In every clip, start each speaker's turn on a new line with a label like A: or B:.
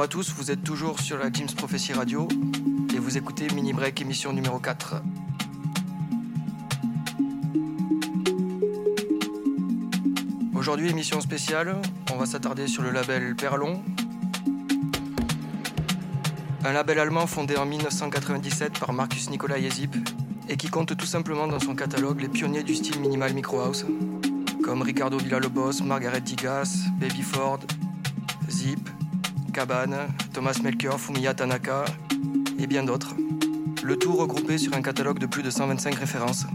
A: Bonjour à tous, vous êtes toujours sur la Jim's Prophecy Radio et vous écoutez Mini Break émission numéro 4. Aujourd'hui émission spéciale, on va s'attarder sur le label Perlon. Un label allemand fondé en 1997 par Marcus Nikolai Ezip et qui compte tout simplement dans son catalogue les pionniers du style minimal micro house comme Ricardo Villalobos, Margaret Digas, Baby Ford, Zip, Cabane, Thomas Melchior, Fumiya Tanaka et bien d'autres. Le tout regroupé sur un catalogue de plus de 125 références.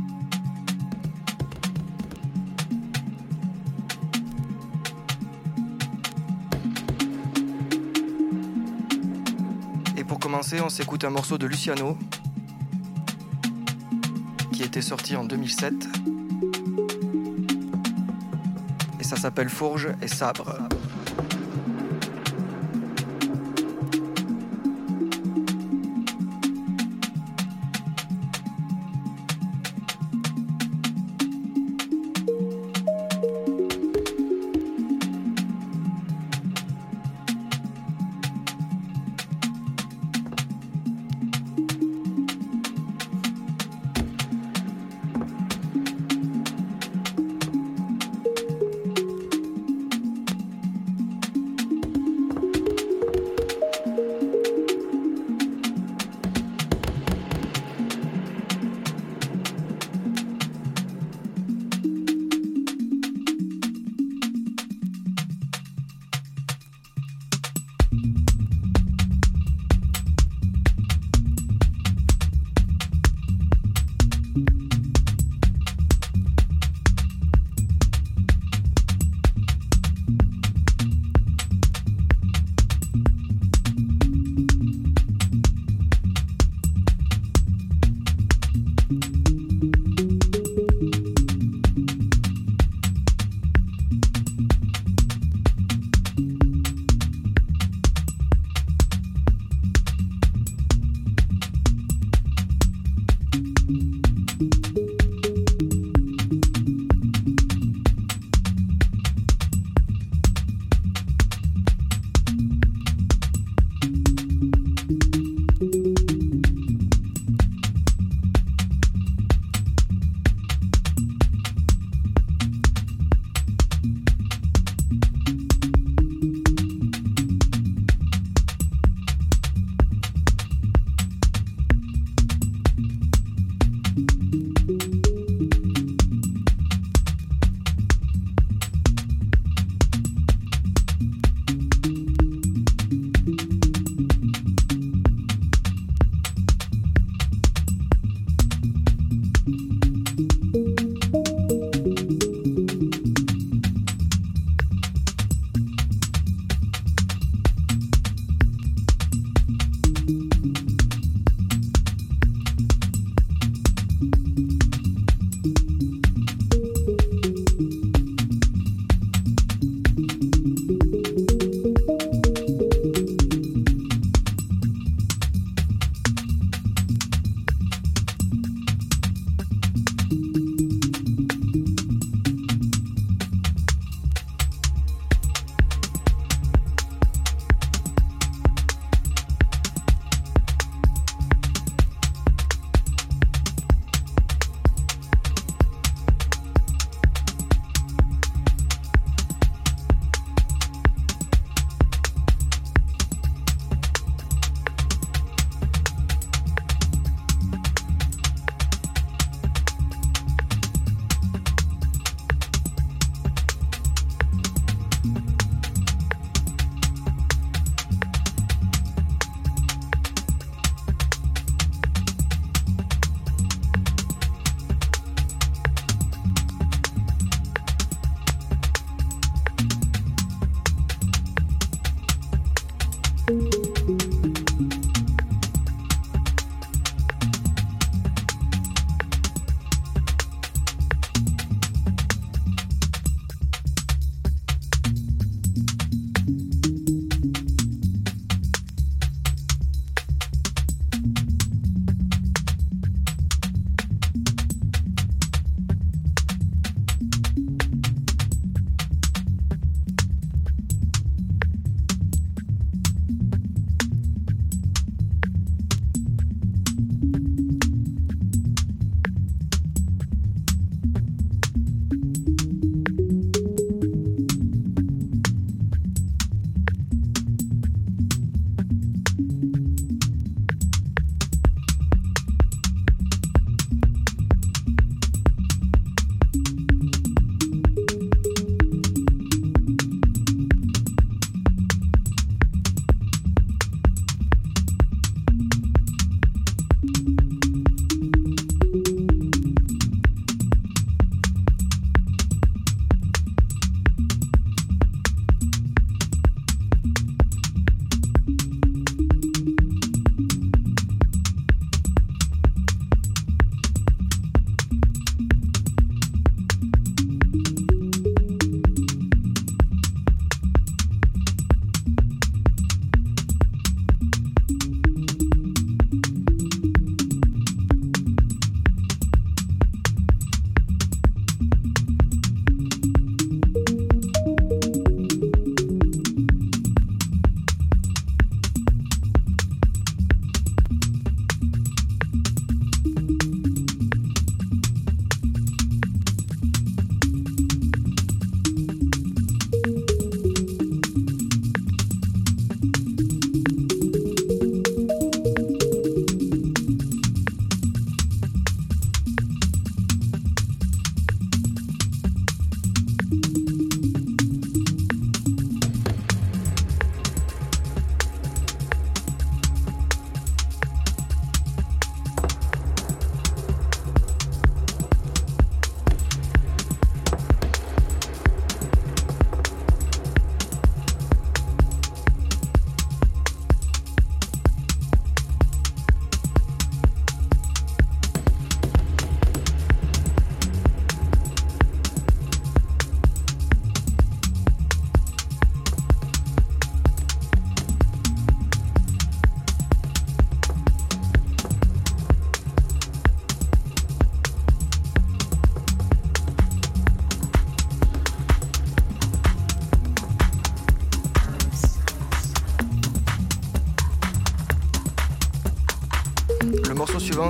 A: Et pour commencer, on s'écoute un morceau de Luciano qui était sorti en 2007 et ça s'appelle Fourge et Sabre.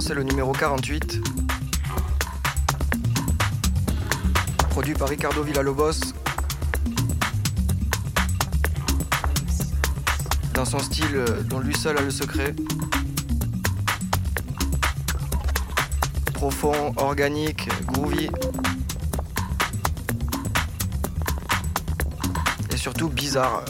A: C'est le numéro 48. Produit par Ricardo Villalobos. Dans son style dont lui seul a le secret. Profond, organique, groovy. Et surtout bizarre.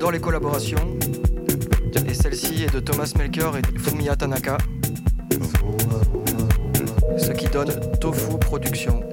A: Perlon, on adore les collaborations. Et celle-ci est de Thomas Melker et Fumiya Tanaka. Ce qui donne Tofu Production.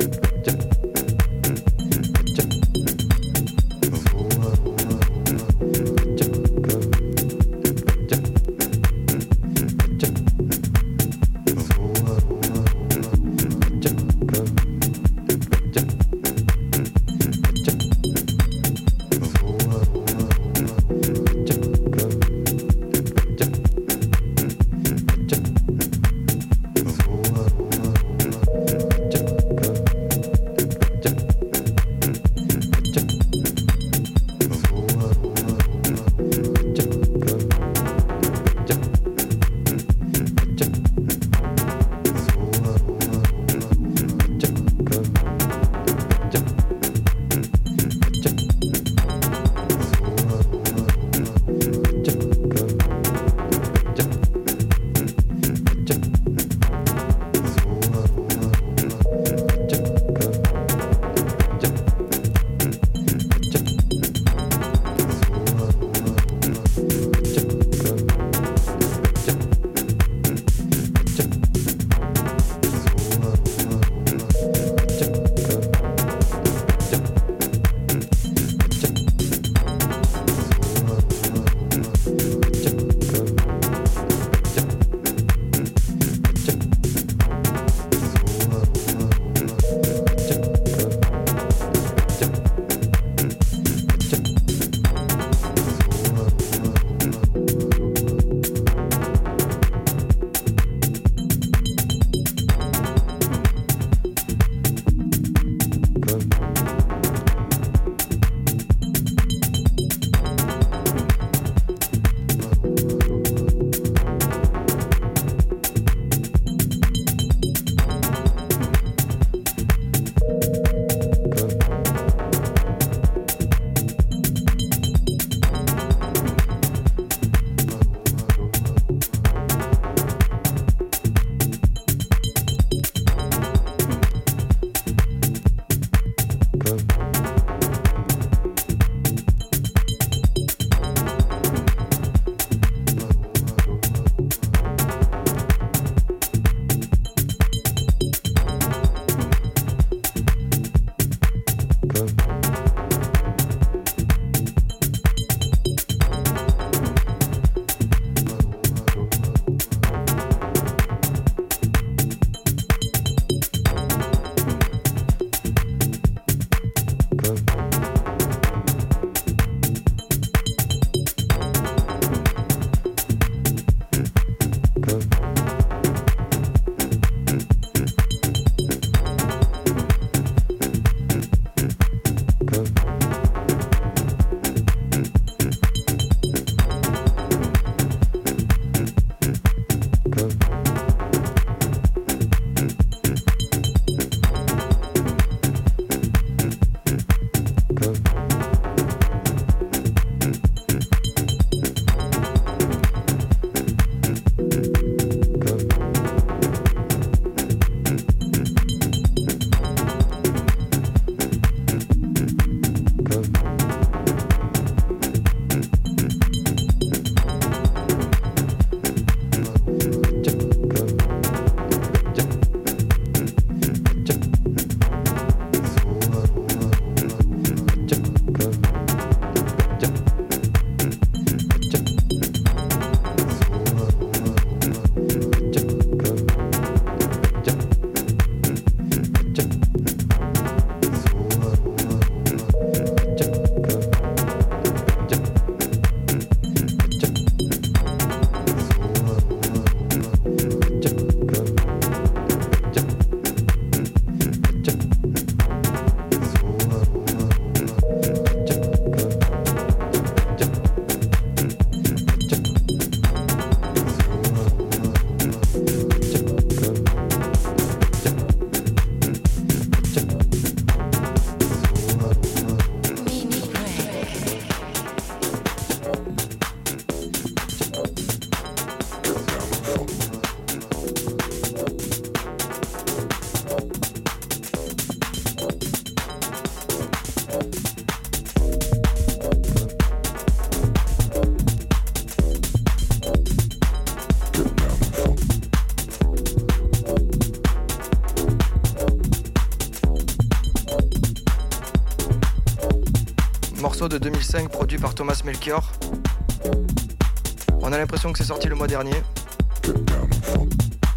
A: On a l'impression que c'est sorti le mois dernier.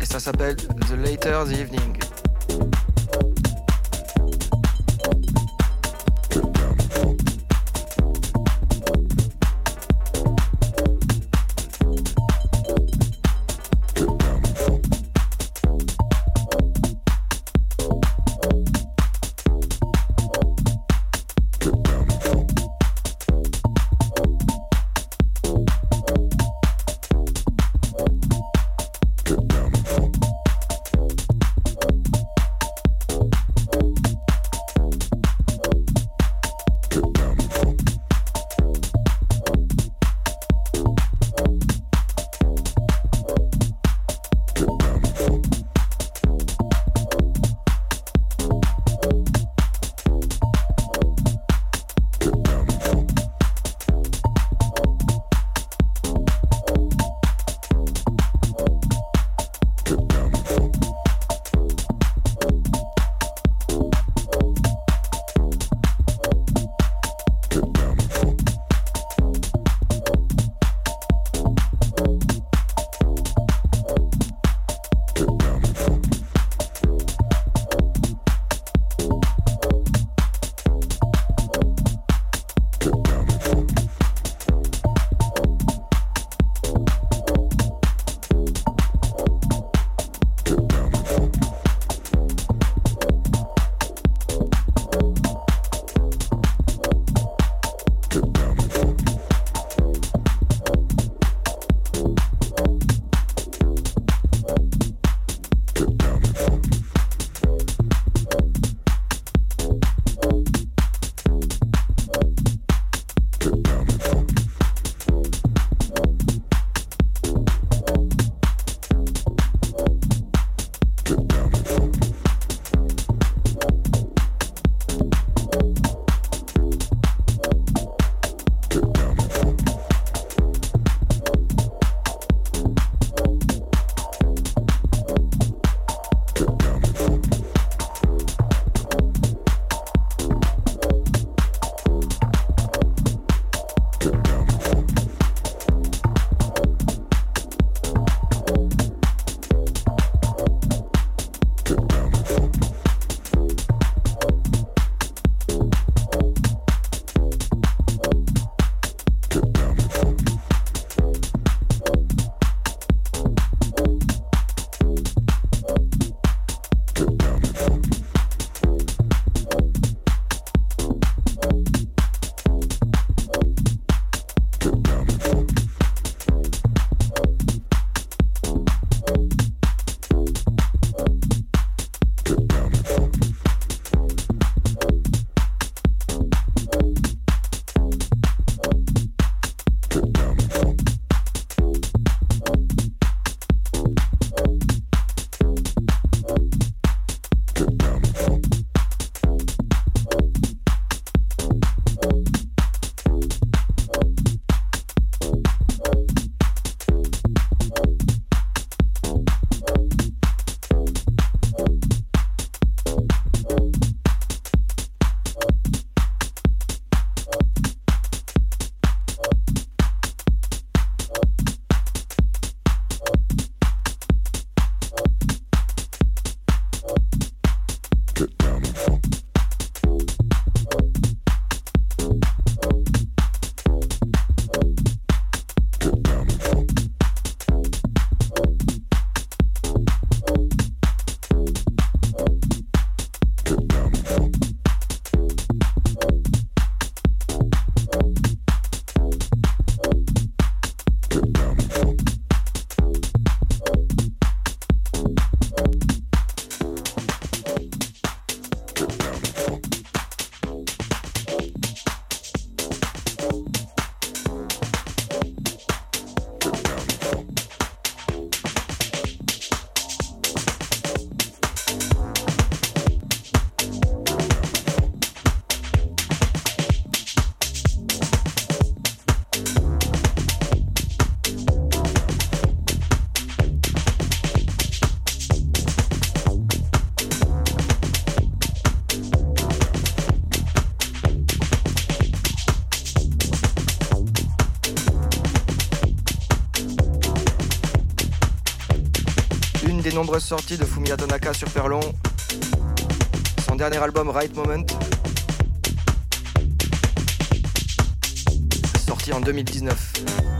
A: Et ça s'appelle The Later the Evening. L'une des nombreuses sorties de Fumiya Tanaka sur Perlon, son dernier album Right Moment, sorti en 2019.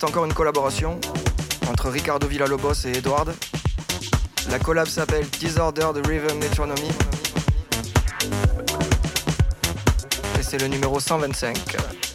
A: C'est encore une collaboration entre Ricardo Villalobos et Edward. La collab s'appelle Disorder the Rhythm Metronomy. Et c'est le numéro 125.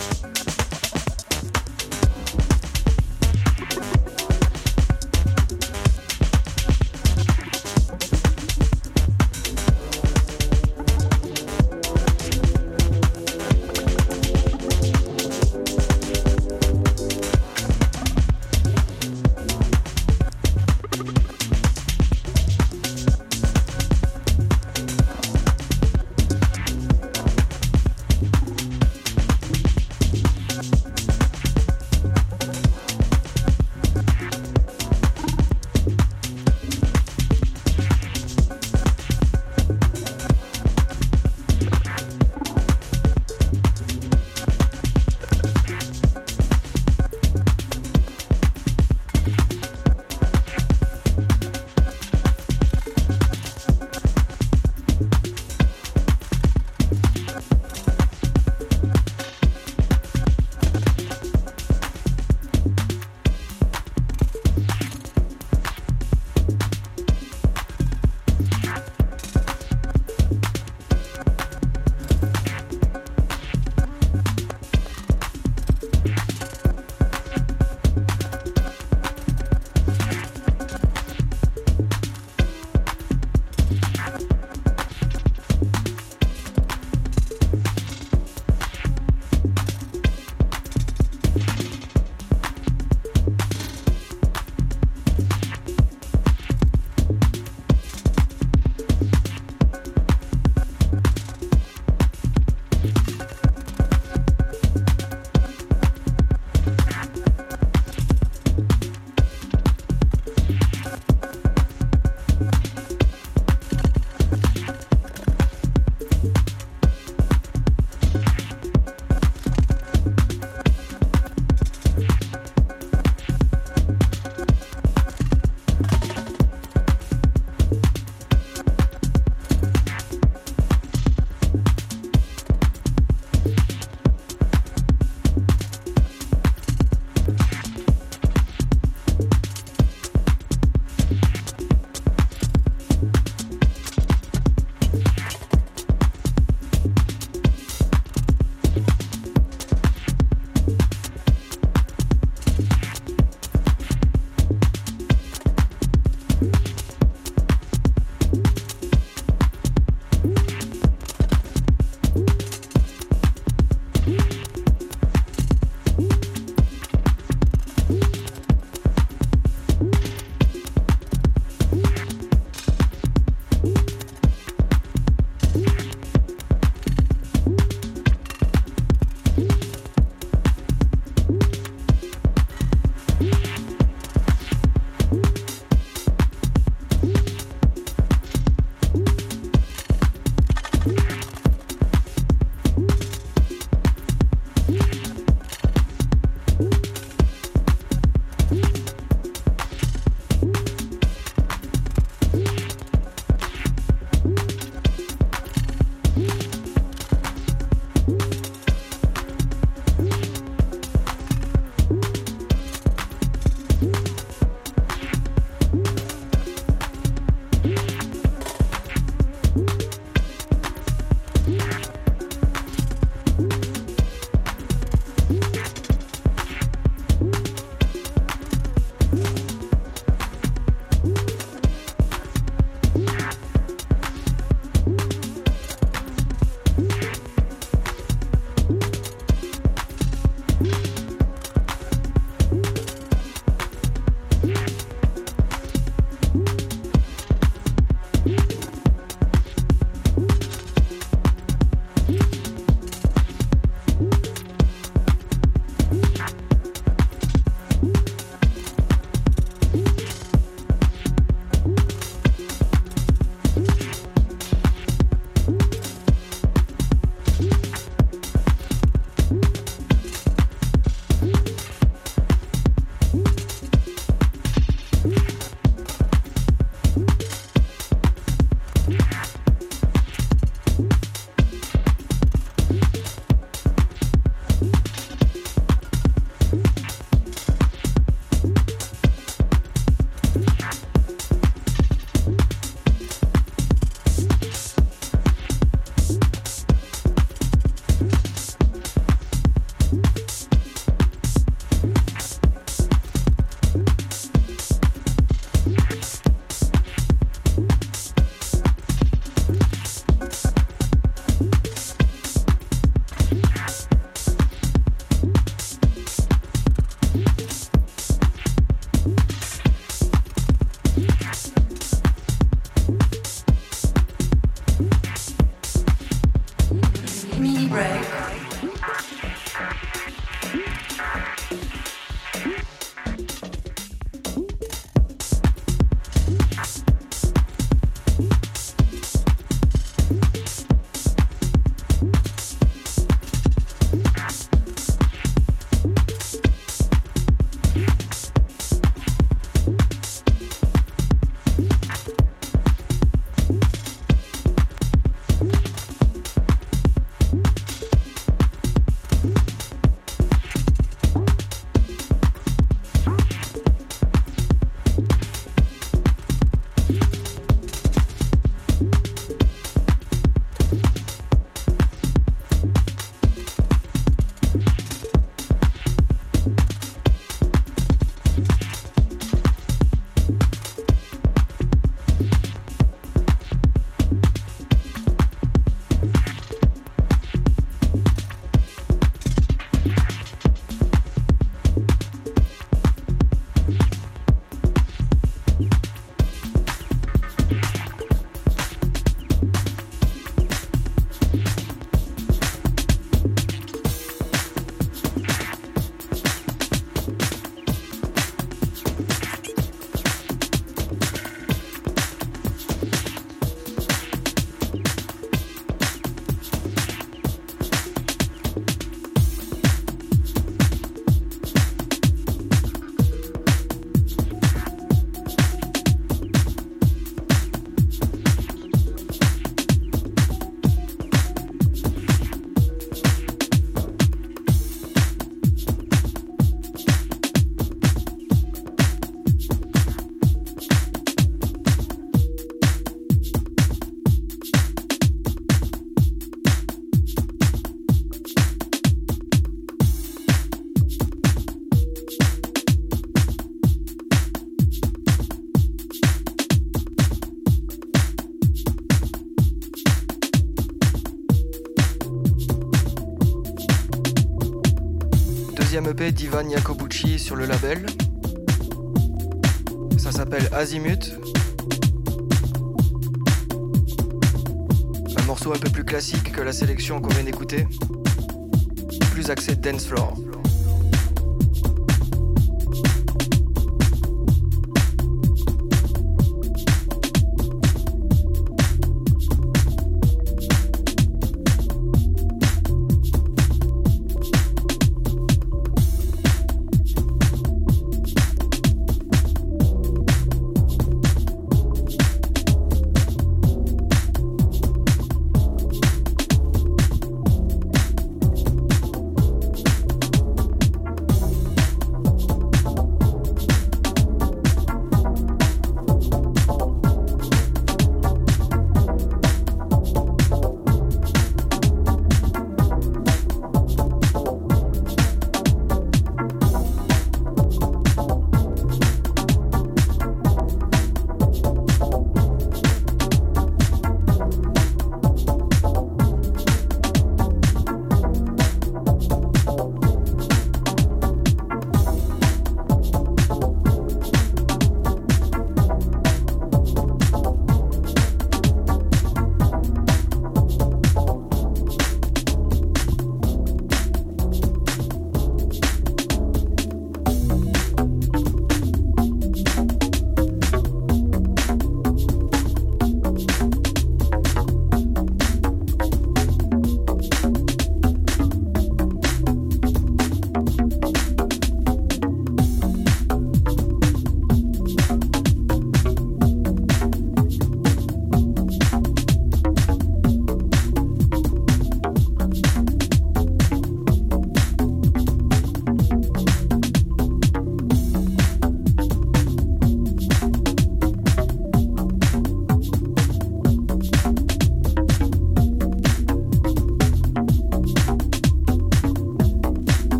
A: d'Ivan Jacobucci sur le label. Ça s'appelle Azimut. Un morceau un peu plus classique que la sélection qu'on vient d'écouter. Plus axé dance floor.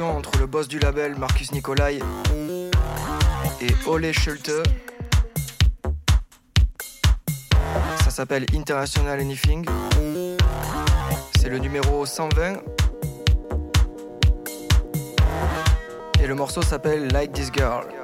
B: Entre le boss du label Marcus Nicolai et Ole Schulte. Ça s'appelle International Anything. C'est le numéro 120. Et le morceau s'appelle Like This Girl.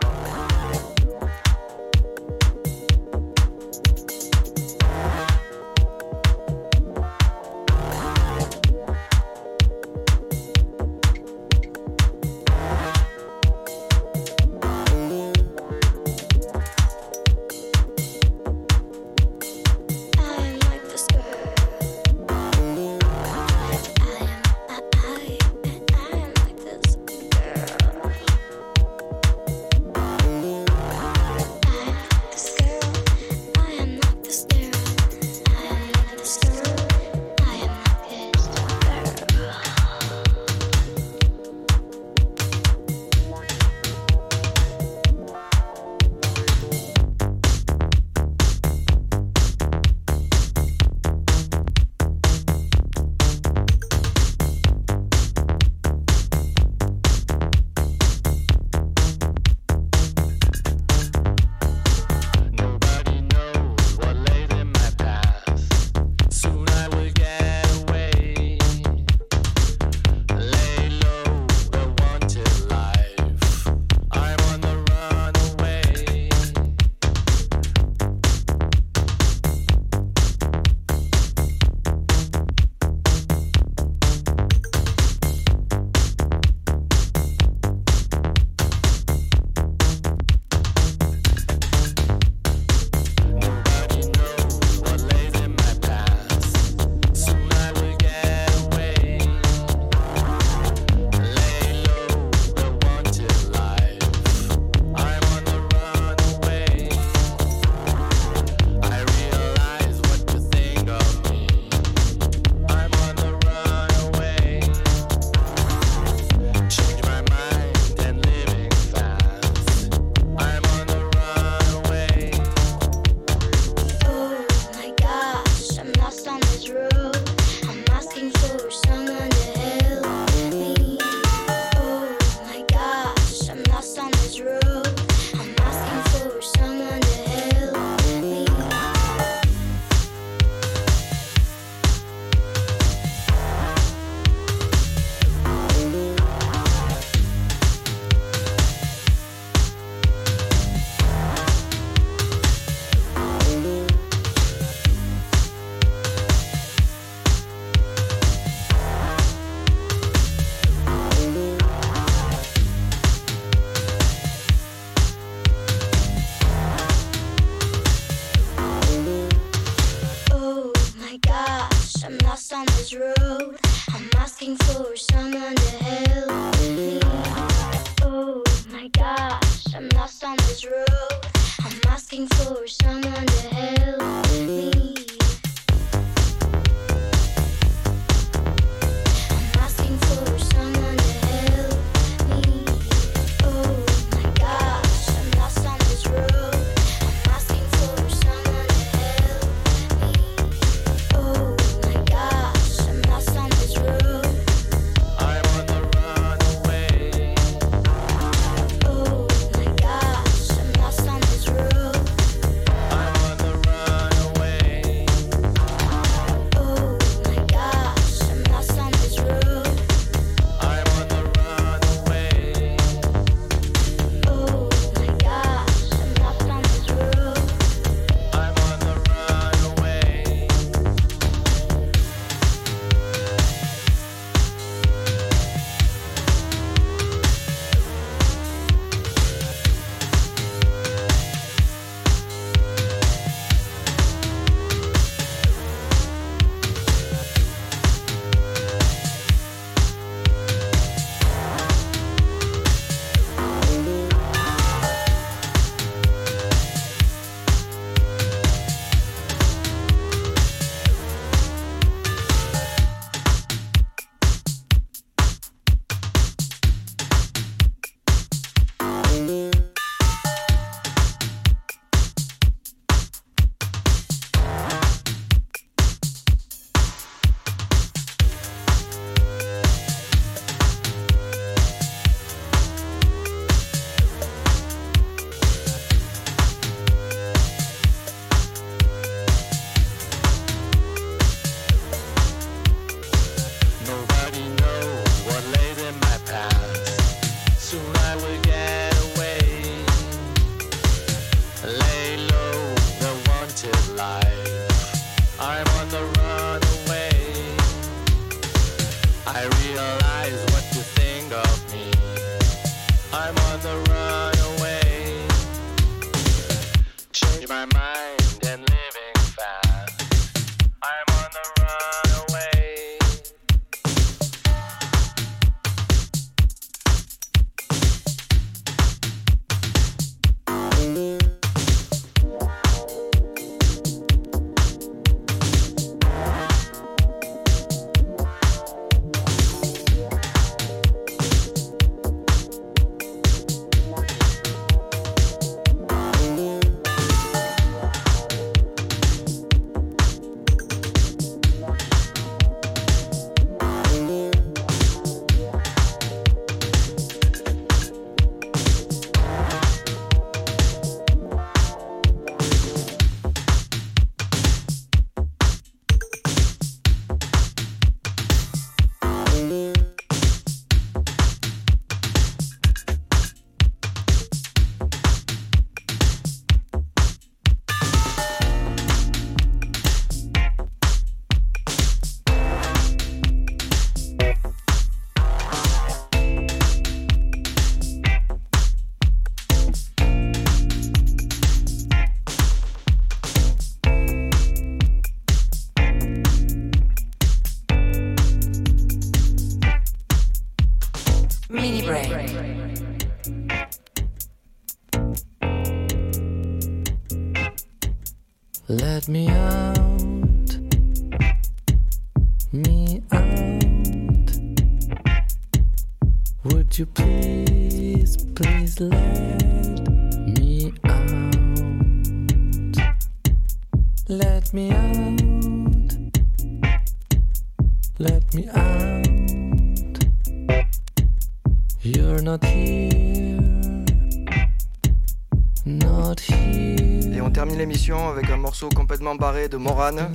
C: Barré de Morane.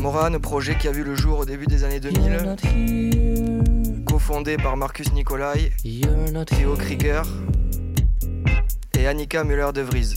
C: Morane, projet qui a vu le jour au début des années 2000, cofondé par Marcus Nicolai, Theo Krieger et Annika Müller de Vries.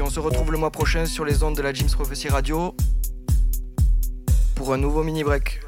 C: On se retrouve le mois prochain sur les ondes de la James Prophecy Radio pour un nouveau mini break.